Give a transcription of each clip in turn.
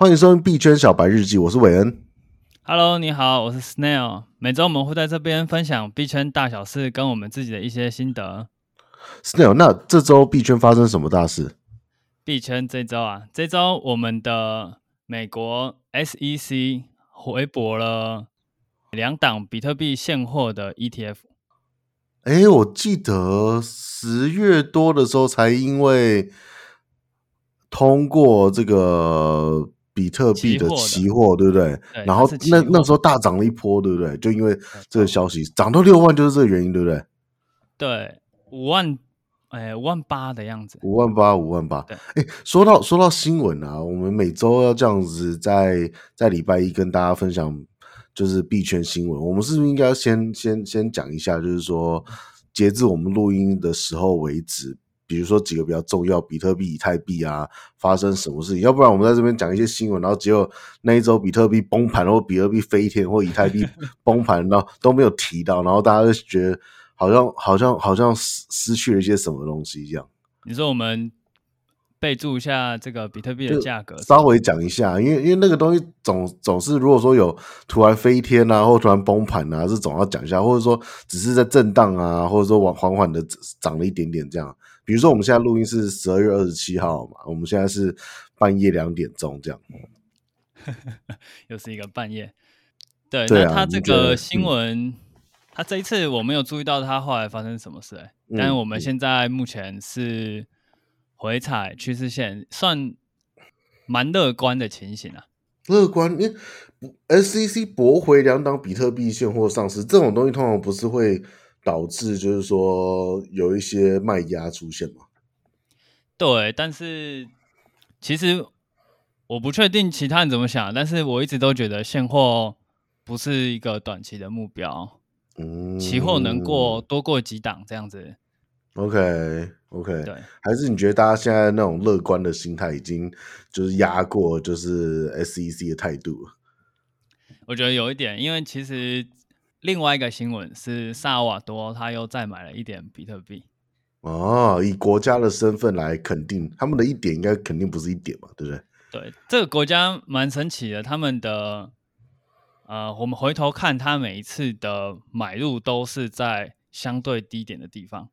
欢迎收听币圈小白日记，我是韦恩。Hello，你好，我是 Snail。每周我们会在这边分享币圈大小事，跟我们自己的一些心得。Snail，那这周币圈发生什么大事？币圈这周啊，这周我们的美国 SEC 回驳了两档比特币现货的 ETF。哎，我记得十月多的时候才因为通过这个。比特币的期货，对不对？对，然后那那时候大涨了一波，对不对？就因为这个消息涨到六万，就是这个原因，对不对？对，五万，哎，五万八的样子，五万八，五万八。哎，说到说到新闻啊，我们每周要这样子在在礼拜一跟大家分享，就是币圈新闻。我们是不是应该先先先讲一下，就是说，截至我们录音的时候为止。比如说几个比较重要，比特币、以太币啊，发生什么事情？要不然我们在这边讲一些新闻，然后结果那一周比特币崩盘，或比特币飞天，或以太币崩盘，然后都没有提到，然后大家就觉得好像好像好像失失去了一些什么东西一样。你说我们备注一下这个比特币的价格，稍微讲一下，因为因为那个东西总总是如果说有突然飞天啊，或突然崩盘啊，是总要讲一下，或者说只是在震荡啊，或者说往缓缓的涨了一点点这样。比如说，我们现在录音是十二月二十七号嘛，我们现在是半夜两点钟这样，又是一个半夜。对，对啊、那他这个新闻，他这一次我没有注意到他后来发生什么事、欸，哎、嗯，但是我们现在目前是回踩趋势线，算蛮乐观的情形啊。乐观，因为 SEC 驳回两档比特币现货上市，这种东西通常不是会。导致就是说有一些卖压出现嘛？对，但是其实我不确定其他人怎么想，但是我一直都觉得现货不是一个短期的目标。嗯，期货能过多过几档这样子。OK OK，对，还是你觉得大家现在那种乐观的心态已经就是压过就是 SEC 的态度？我觉得有一点，因为其实。另外一个新闻是萨尔瓦多，他又再买了一点比特币。哦，以国家的身份来肯定，他们的一点应该肯定不是一点嘛，对不对？对，这个国家蛮神奇的，他们的呃，我们回头看，他每一次的买入都是在相对低点的地方，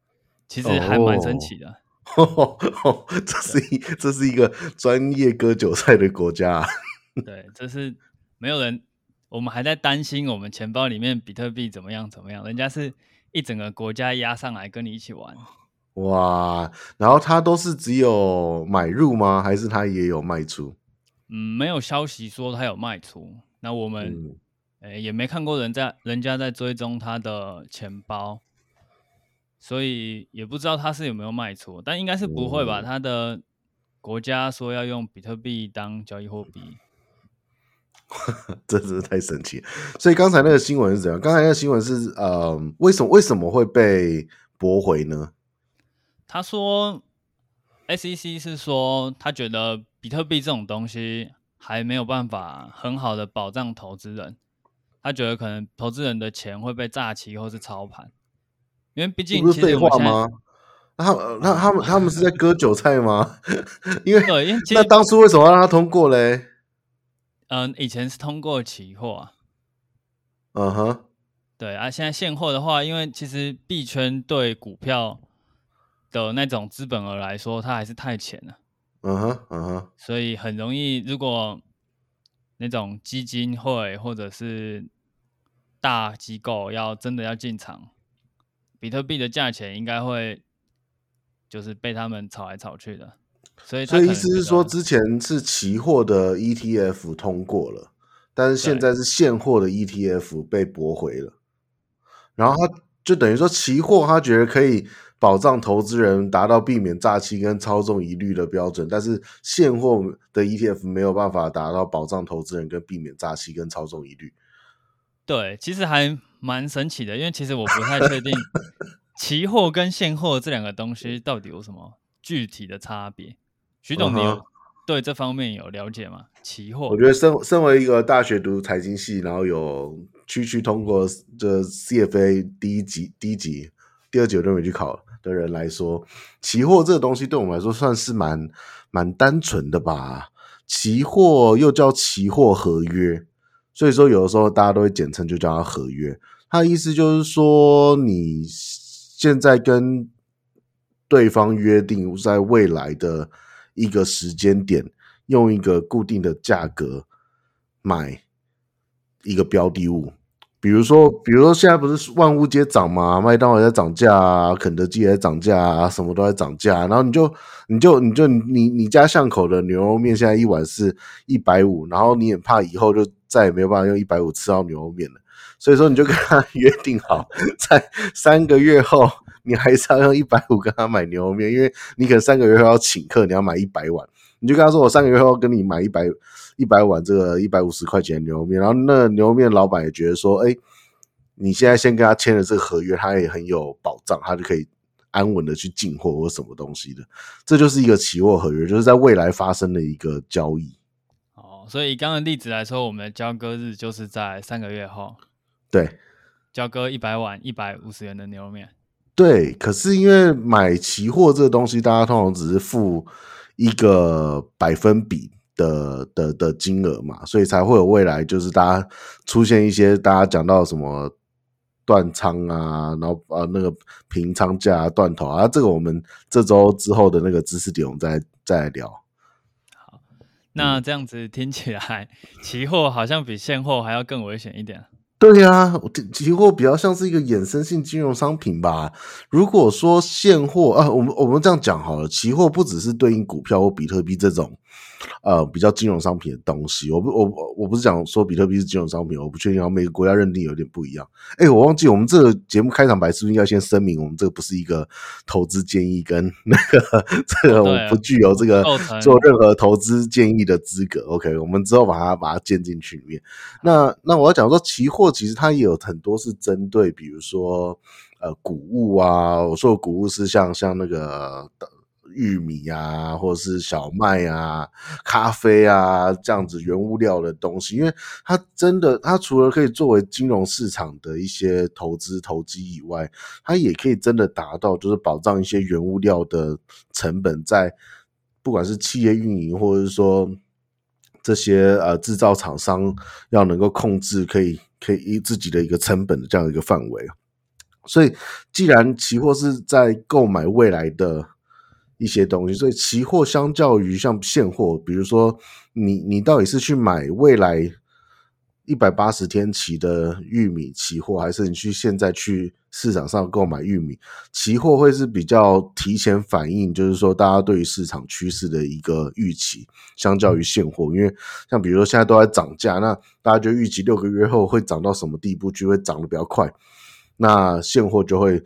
其实还蛮神奇的。哦，这是一这是一个专业割韭菜的国家。对，这是没有人。我们还在担心我们钱包里面比特币怎么样怎么样，人家是一整个国家压上来跟你一起玩。哇，然后他都是只有买入吗？还是他也有卖出？嗯，没有消息说他有卖出。那我们、嗯欸、也没看过人在人家在追踪他的钱包，所以也不知道他是有没有卖出。但应该是不会吧？嗯、他的国家说要用比特币当交易货币。这 真是太神奇了！所以刚才那个新闻是怎样？刚才那个新闻是呃，为什么为什么会被驳回呢？他说，SEC 是说他觉得比特币这种东西还没有办法很好的保障投资人，他觉得可能投资人的钱会被诈欺或是操盘，因为毕竟不是废话吗？他那他们他们是在割韭菜吗？因为对，因为那当初为什么要让他通过嘞？嗯，以前是通过期货啊，嗯哼、uh，huh. 对啊，现在现货的话，因为其实币圈对股票的那种资本额来说，它还是太浅了，嗯哼，嗯哼，所以很容易，如果那种基金会或者是大机构要真的要进场，比特币的价钱应该会就是被他们炒来炒去的。所以，所以意思是说，之前是期货的 ETF 通过了，但是现在是现货的 ETF 被驳回了。然后他就等于说，期货他觉得可以保障投资人达到避免诈欺跟操纵疑虑的标准，但是现货的 ETF 没有办法达到保障投资人跟避免诈欺跟操纵疑虑。对，其实还蛮神奇的，因为其实我不太确定 期货跟现货这两个东西到底有什么具体的差别。徐总，你有对这方面有了解吗？期货，我觉得身身为一个大学读财经系，然后有区区通过这 CFA 第一级、第一级、第二级我都没去考的人来说，期货这个东西对我们来说算是蛮蛮单纯的吧。期货又叫期货合约，所以说有的时候大家都会简称就叫它合约。它的意思就是说，你现在跟对方约定在未来的一个时间点，用一个固定的价格买一个标的物。比如说，比如说现在不是万物皆涨嘛，麦当劳在涨价啊，肯德基也在涨价啊，什么都在涨价。然后你就，你就，你就，你你家巷口的牛肉面现在一碗是一百五，然后你也怕以后就再也没有办法用一百五吃到牛肉面了，所以说你就跟他约定好，在三个月后你还是要用一百五跟他买牛肉面，因为你可能三个月后要请客，你要买一百碗，你就跟他说我三个月后跟你买一百。一百碗这个一百五十块钱的牛肉面，然后那牛肉面老板也觉得说，哎，你现在先跟他签了这个合约，他也很有保障，他就可以安稳的去进货或什么东西的。这就是一个期货合约，就是在未来发生的一个交易。哦，所以以刚刚例子来说，我们的交割日就是在三个月后。对，交割一百碗一百五十元的牛肉面。对，可是因为买期货这个东西，大家通常只是付一个百分比。的的的金额嘛，所以才会有未来，就是大家出现一些大家讲到什么断仓啊，然后呃那个平仓价、断头啊，这个我们这周之后的那个知识点，我们再再来聊。好，那这样子听起来，期货好像比现货还要更危险一点。对呀、啊，期货比较像是一个衍生性金融商品吧。如果说现货啊，我们我们这样讲好了，期货不只是对应股票或比特币这种。呃，比较金融商品的东西，我不，我我不是讲说比特币是金融商品，我不确定，每个国家认定有点不一样。哎、欸，我忘记我们这个节目开场白是不是应该先声明，我们这个不是一个投资建议，跟 那个这个我们不具有这个做任何投资建议的资格。OK，我们之后把它把它建进去里面。那那我要讲说，期货其实它也有很多是针对，比如说呃谷物啊，我说的谷物是像像那个。玉米啊，或者是小麦啊、咖啡啊这样子原物料的东西，因为它真的，它除了可以作为金融市场的一些投资投机以外，它也可以真的达到就是保障一些原物料的成本，在不管是企业运营，或者是说这些呃制造厂商要能够控制，可以可以以自己的一个成本的这样一个范围。所以，既然期货是在购买未来的。一些东西，所以期货相较于像现货，比如说你你到底是去买未来一百八十天期的玉米期货，还是你去现在去市场上购买玉米期货，会是比较提前反映，就是说大家对于市场趋势的一个预期，相较于现货，因为像比如说现在都在涨价，那大家就预期六个月后会涨到什么地步，就会涨得比较快，那现货就会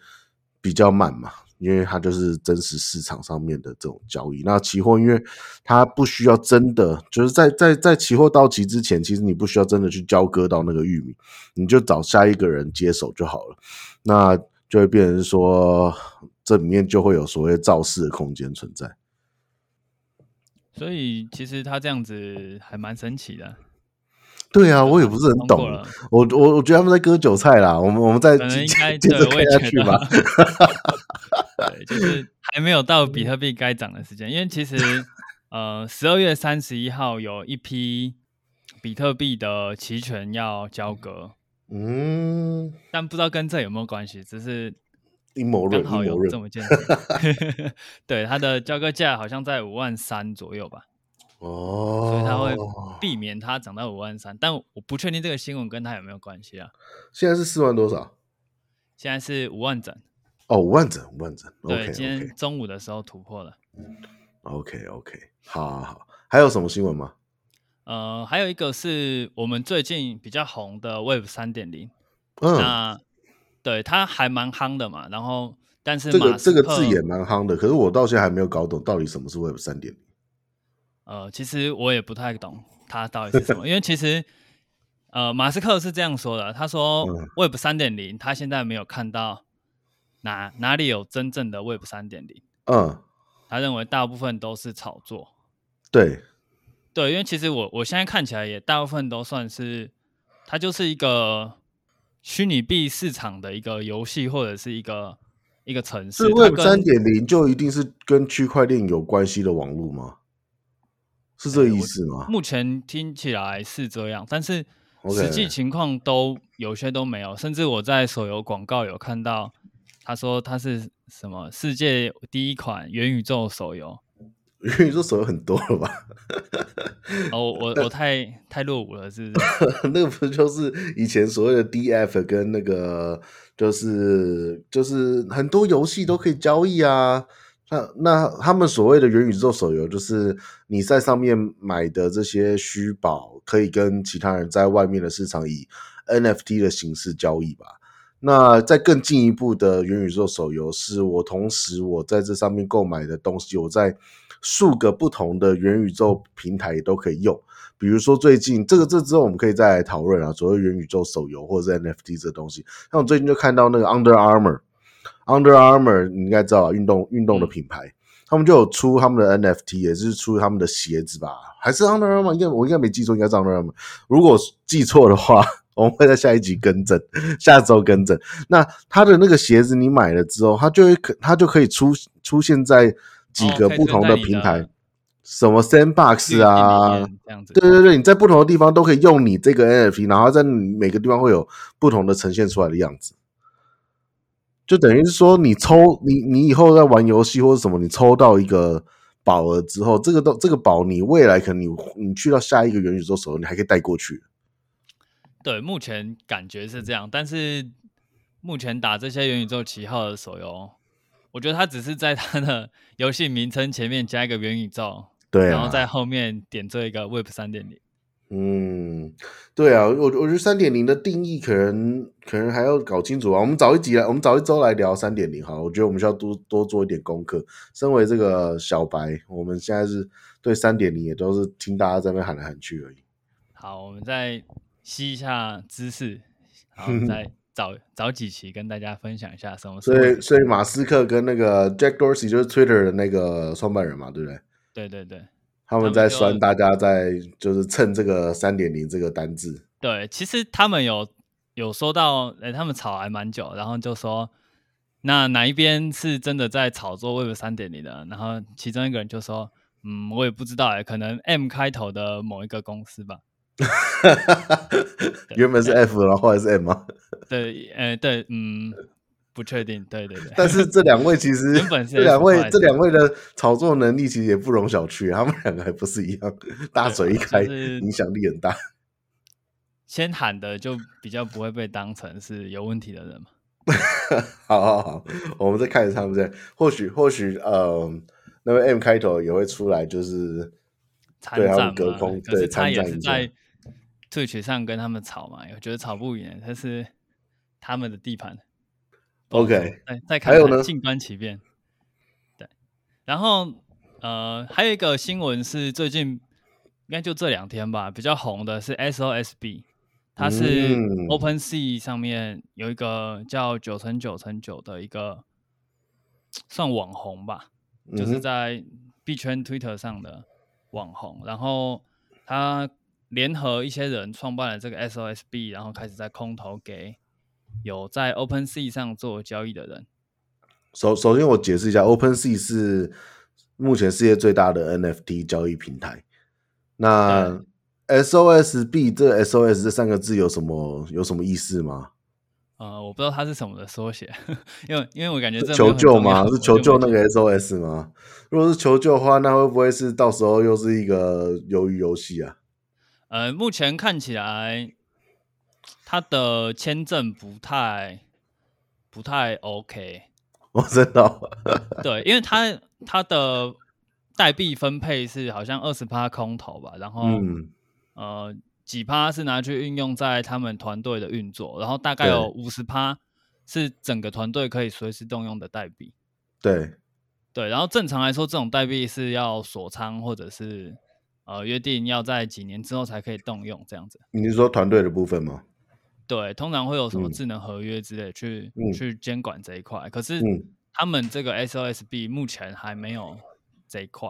比较慢嘛。因为它就是真实市场上面的这种交易，那期货因为它不需要真的就是在在在期货到期之前，其实你不需要真的去交割到那个玉米，你就找下一个人接手就好了，那就会变成说这里面就会有所谓造势的空间存在。所以其实它这样子还蛮神奇的。对啊，我也不是很懂，我我我觉得他们在割韭菜啦，我们我们再接着看下去吧。对，就是还没有到比特币该涨的时间，因为其实呃，十二月三十一号有一批比特币的期权要交割，嗯，但不知道跟这有没有关系，只是阴谋论，刚好有这么件事。对，它的交割价好像在五万三左右吧。哦，所以他会避免它涨到五万三，但我不确定这个新闻跟它有没有关系啊。现在是四万多少？现在是五万整。哦，五万整，五万整。对，okay. 今天中午的时候突破了。Okay. 好，好，好。还有什么新闻吗？呃，还有一个是我们最近比较红的 Web 三点零。嗯，那对它还蛮夯的嘛。然后，但是这个这个字也蛮夯的，可是我到现在还没有搞懂到底什么是 Web 三点零。呃，其实我也不太懂它到底是什么，因为其实，呃，马斯克是这样说的，他说 Web 三点零，他现在没有看到哪哪里有真正的 Web 三点零，嗯，他认为大部分都是炒作，对，对，因为其实我我现在看起来也大部分都算是，它就是一个虚拟币市场的一个游戏或者是一个一个城市，是 Web 三点零就一定是跟区块链有关系的网络吗？是这个意思吗？目前听起来是这样，但是实际情况都有些都没有，甚至我在手游广告有看到，他说他是什么世界第一款元宇宙手游。元宇宙手游很多了吧？哦，我 我太太落伍了，是不是？那个不就是以前所谓的 DF 跟那个，就是就是很多游戏都可以交易啊。那那他们所谓的元宇宙手游，就是你在上面买的这些虚宝，可以跟其他人在外面的市场以 NFT 的形式交易吧。那再更进一步的元宇宙手游，是我同时我在这上面购买的东西，我在数个不同的元宇宙平台都可以用。比如说最近这个这之后我们可以再来讨论啊，所谓元宇宙手游或者是 NFT 这东西。那我最近就看到那个 Under Armour Armour，Under Armour 你应该知道啊，运动运动的品牌，嗯、他们就有出他们的 NFT，也是出他们的鞋子吧？还是 Under Armour？应该我应该没记错，应该是 Under Armour。如果记错的话。我们会在下一集更正，下周更正。那他的那个鞋子你买了之后，它就会可，它就可以出出现在几个不同的平台，哦、什么 Sandbox 啊，这样子。对对对，你在不同的地方都可以用你这个 NFT，然后在每个地方会有不同的呈现出来的样子。就等于是说，你抽你你以后在玩游戏或者什么，你抽到一个宝了之后，这个都这个宝，你未来可能你你去到下一个元宇宙的时候，你还可以带过去。对，目前感觉是这样，但是目前打这些元宇宙旗号的手游，我觉得它只是在它的 游戏名称前面加一个元宇宙，对、啊，然后在后面点缀一个 Web 三点零。嗯，对啊，我我觉得三点零的定义可能可能还要搞清楚啊。我们早一集来，我们早一周来聊三点零哈。我觉得我们需要多多做一点功课。身为这个小白，我们现在是对三点零也都是听大家在那边喊来喊去而已。好，我们再。吸一下知识，然后再找找几期跟大家分享一下什么。所以，所以马斯克跟那个 Jack Dorsey 就是 Twitter 的那个创办人嘛，对不对？对对对，他们在酸大家在就是蹭这个三点零这个单字。对，其实他们有有说到，哎，他们吵还蛮久，然后就说那哪一边是真的在炒作 Web 三点零的？然后其中一个人就说，嗯，我也不知道哎，可能 M 开头的某一个公司吧。原本是 F，然后后来是 M 吗？对，呃，对，嗯，不确定，对对对。但是这两位其实，这两位，这两位的炒作能力其实也不容小觑，他们两个还不是一样，大嘴一开，影响力很大。先喊的就比较不会被当成是有问题的人嘛。好好好，我们再看一下，不对？或许或许，呃，那位 M 开头也会出来，就是对他们隔空，对参战一下。Twitch 上跟他们吵嘛，我觉得吵不赢，但是他们的地盘。OK，再再看，静观其变。对，然后呃，还有一个新闻是最近应该就这两天吧，比较红的是 SOSB，它是 OpenSea 上面有一个叫九乘九乘九的一个算网红吧，就是在币圈 Twitter 上的网红，然后他。联合一些人创办了这个 SOSB，然后开始在空投给有在 OpenSea 上做交易的人。首首先，我解释一下，OpenSea 是目前世界最大的 NFT 交易平台。那 SOSB 这 SOS 这三个字有什么有什么意思吗？呃，我不知道它是什么的缩写，因为因为我感觉这求救吗？是求救那个 SOS 吗？如果是求救的话，那会不会是到时候又是一个鱿鱼游戏啊？呃，目前看起来他的签证不太不太 OK。我知道，对，因为他他的代币分配是好像二十趴空投吧，然后、嗯、呃几趴是拿去运用在他们团队的运作，然后大概有五十趴是整个团队可以随时动用的代币。对对，然后正常来说，这种代币是要锁仓或者是。呃，约定要在几年之后才可以动用，这样子。你是说团队的部分吗？对，通常会有什么智能合约之类去、嗯、去监管这一块。可是他们这个 SOSB 目前还没有这一块。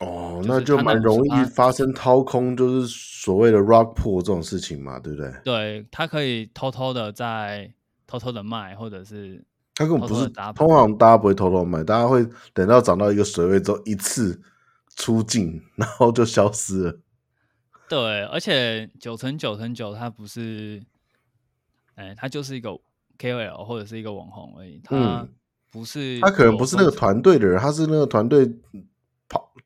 哦，那就蛮容易发生掏空，就是所谓的 rug pull 这种事情嘛，对不对？对，他可以偷偷的在偷偷的卖，或者是他根本不是，通常大家不会偷偷卖，大家会等到涨到一个水位之后一次。出镜，然后就消失了。对，而且九成九成九，他不是，哎，他就是一个 KOL 或者是一个网红而已。他不是，他可能不是那个团队的人，他是那个团队跑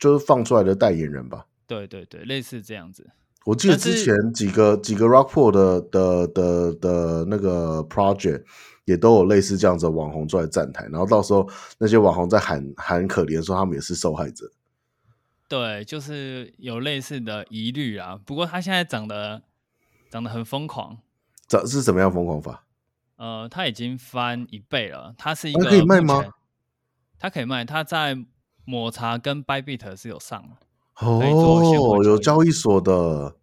就是放出来的代言人吧？对对对，类似这样子。我记得之前几个几个 Rockpool 的的的的那个 project 也都有类似这样子的网红出来站台，然后到时候那些网红在喊喊可怜，说他们也是受害者。对，就是有类似的疑虑啊。不过他现在长得长得很疯狂，长是什么样疯狂法？呃，他已经翻一倍了。他是一个可以卖吗？他可以卖，他在抹茶跟 Bybit 是有上哦，有交易所的。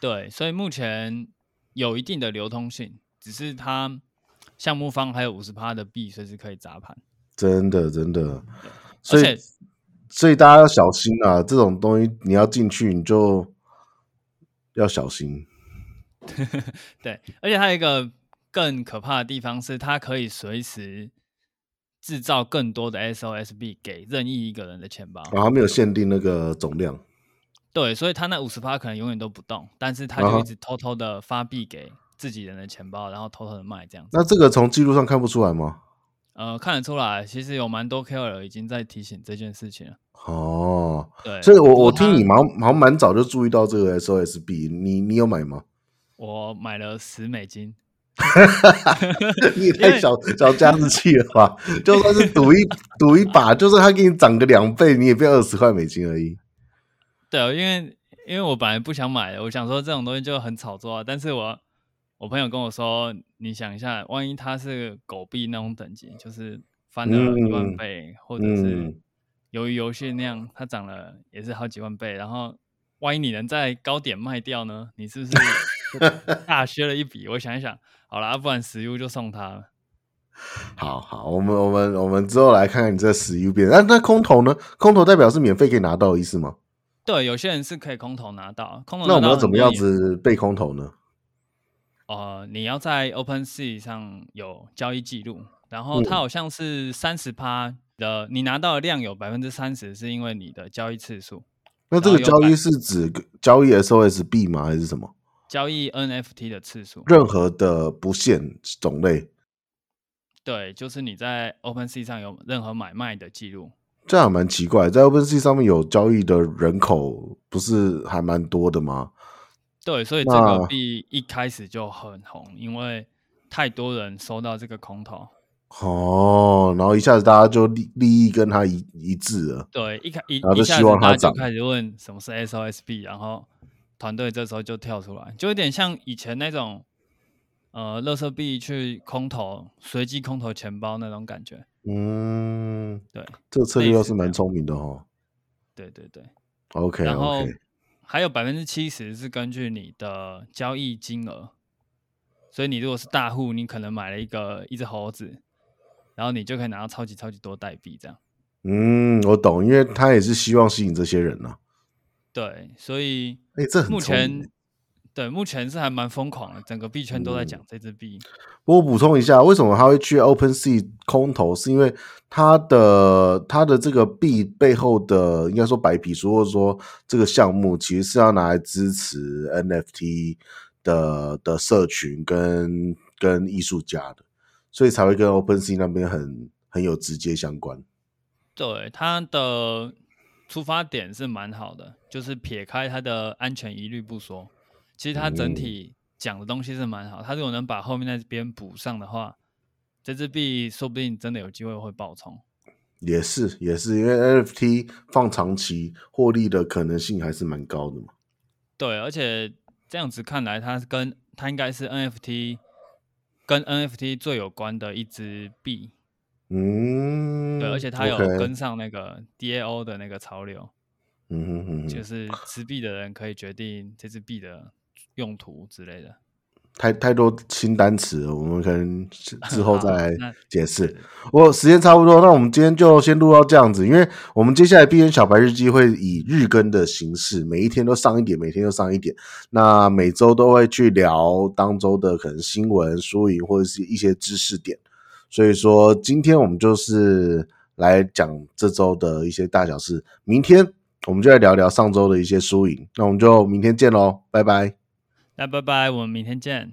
对，所以目前有一定的流通性，只是它项目方还有五十趴的币随时可以砸盘。真的，真的。所以。所以大家要小心啊！这种东西你要进去，你就要小心。对，而且还有一个更可怕的地方是，它可以随时制造更多的 SOSB 给任意一个人的钱包。然后没有限定那个总量。对，所以他那五十趴可能永远都不动，但是他就一直偷偷的发币给自己人的钱包，然后偷偷的卖这样子。那这个从记录上看不出来吗？呃，看得出来，其实有蛮多 KOL 已经在提醒这件事情了。哦，对，所以我我听你蛮蛮蛮早就注意到这个 SOSB，你你有买吗？我买了十美金，你也太小小家子气了吧？就算是赌一 赌一把，就算他给你涨个两倍，你也不要二十块美金而已。对，因为因为我本来不想买的，我想说这种东西就很炒作啊，但是我。我朋友跟我说：“你想一下，万一他是狗币那种等级，就是翻了一万倍，嗯、或者是由于游戏那样，它涨了也是好几万倍。然后，万一你能在高点卖掉呢？你是不是 大削了一笔？我想一想，好了，不然十 U 就送他了。好好，我们我们我们之后来看看你这十 U 变。那那空投呢？空投代表是免费可以拿到的意思吗？对，有些人是可以空投拿到。空投那我们要怎么样子被空投呢？”呃，你要在 OpenSea 上有交易记录，然后它好像是三十趴的，嗯、你拿到的量有百分之三十是因为你的交易次数。那这个交易是指交易 SOSB 吗？还是什么？交易 NFT 的次数，任何的不限种类。对，就是你在 OpenSea 上有任何买卖的记录。这样蛮奇怪，在 OpenSea 上面有交易的人口不是还蛮多的吗？对，所以这个币一开始就很红，因为太多人收到这个空投。哦，然后一下子大家就利利益跟他一一致了。对，一开一然后就希望他涨，就开始问什么是 SOSB，然后团队这时候就跳出来，就有点像以前那种呃，乐色币去空投，随机空投钱包那种感觉。嗯，对，这个策略又是蛮聪明的哦。对对对，OK，然后。还有百分之七十是根据你的交易金额，所以你如果是大户，你可能买了一个一只猴子，然后你就可以拿到超级超级多代币，这样。嗯，我懂，因为他也是希望吸引这些人呢、啊。对，所以哎，这很目前。对，目前是还蛮疯狂的，整个币圈都在讲这只币。不过补充一下，为什么他会去 OpenSea 空投？是因为他的他的这个币背后的应该说白皮书，或者说这个项目，其实是要拿来支持 NFT 的的社群跟跟艺术家的，所以才会跟 OpenSea 那边很很有直接相关。对，他的出发点是蛮好的，就是撇开它的安全疑虑不说。其实它整体讲的东西是蛮好，它如果能把后面那边补上的话，这支币说不定真的有机会会爆冲。也是也是，因为 NFT 放长期获利的可能性还是蛮高的嘛。对，而且这样子看来，它跟它应该是 NFT 跟 NFT 最有关的一支币。嗯，对，而且它有跟上那个 DAO 的那个潮流。嗯哼哼哼，就是持币的人可以决定这支币的。用途之类的，太太多新单词了，我们可能之 后再来解释。我时间差不多，那我们今天就先录到这样子，因为我们接下来币圈小白日记会以日更的形式，每一天都上一点，每天都上一点。那每周都会去聊当周的可能新闻、输赢或者是一些知识点。所以说，今天我们就是来讲这周的一些大小事。明天我们就来聊聊上周的一些输赢。那我们就明天见喽，拜拜。那拜拜，我们明天见。